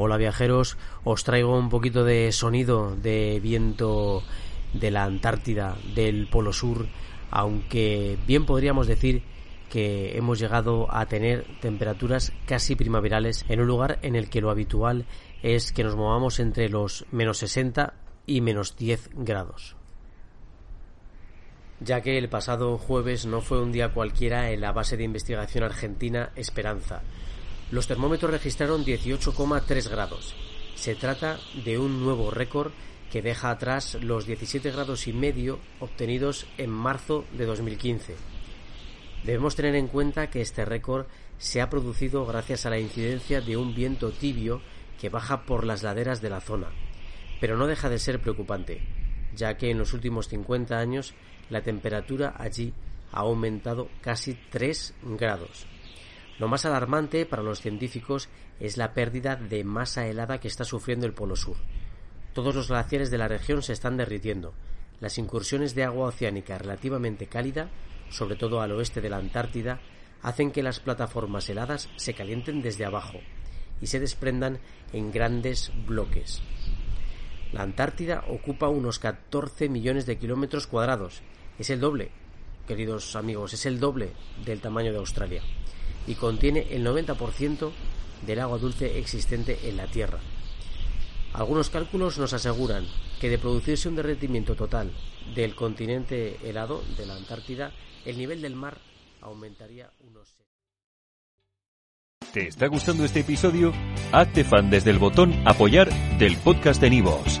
Hola viajeros, os traigo un poquito de sonido de viento de la Antártida, del Polo Sur, aunque bien podríamos decir que hemos llegado a tener temperaturas casi primaverales en un lugar en el que lo habitual es que nos movamos entre los menos 60 y menos 10 grados. Ya que el pasado jueves no fue un día cualquiera en la base de investigación argentina Esperanza, los termómetros registraron 18,3 grados. Se trata de un nuevo récord que deja atrás los 17 grados y medio obtenidos en marzo de 2015. Debemos tener en cuenta que este récord se ha producido gracias a la incidencia de un viento tibio que baja por las laderas de la zona, pero no deja de ser preocupante, ya que en los últimos 50 años la temperatura allí ha aumentado casi 3 grados. Lo más alarmante para los científicos es la pérdida de masa helada que está sufriendo el Polo Sur. Todos los glaciares de la región se están derritiendo. Las incursiones de agua oceánica relativamente cálida, sobre todo al oeste de la Antártida, hacen que las plataformas heladas se calienten desde abajo y se desprendan en grandes bloques. La Antártida ocupa unos 14 millones de kilómetros cuadrados. Es el doble, queridos amigos, es el doble del tamaño de Australia y contiene el 90% del agua dulce existente en la Tierra. Algunos cálculos nos aseguran que de producirse un derretimiento total del continente helado de la Antártida, el nivel del mar aumentaría unos... ¿Te está gustando este episodio? Hazte fan desde el botón apoyar del podcast de Nivos.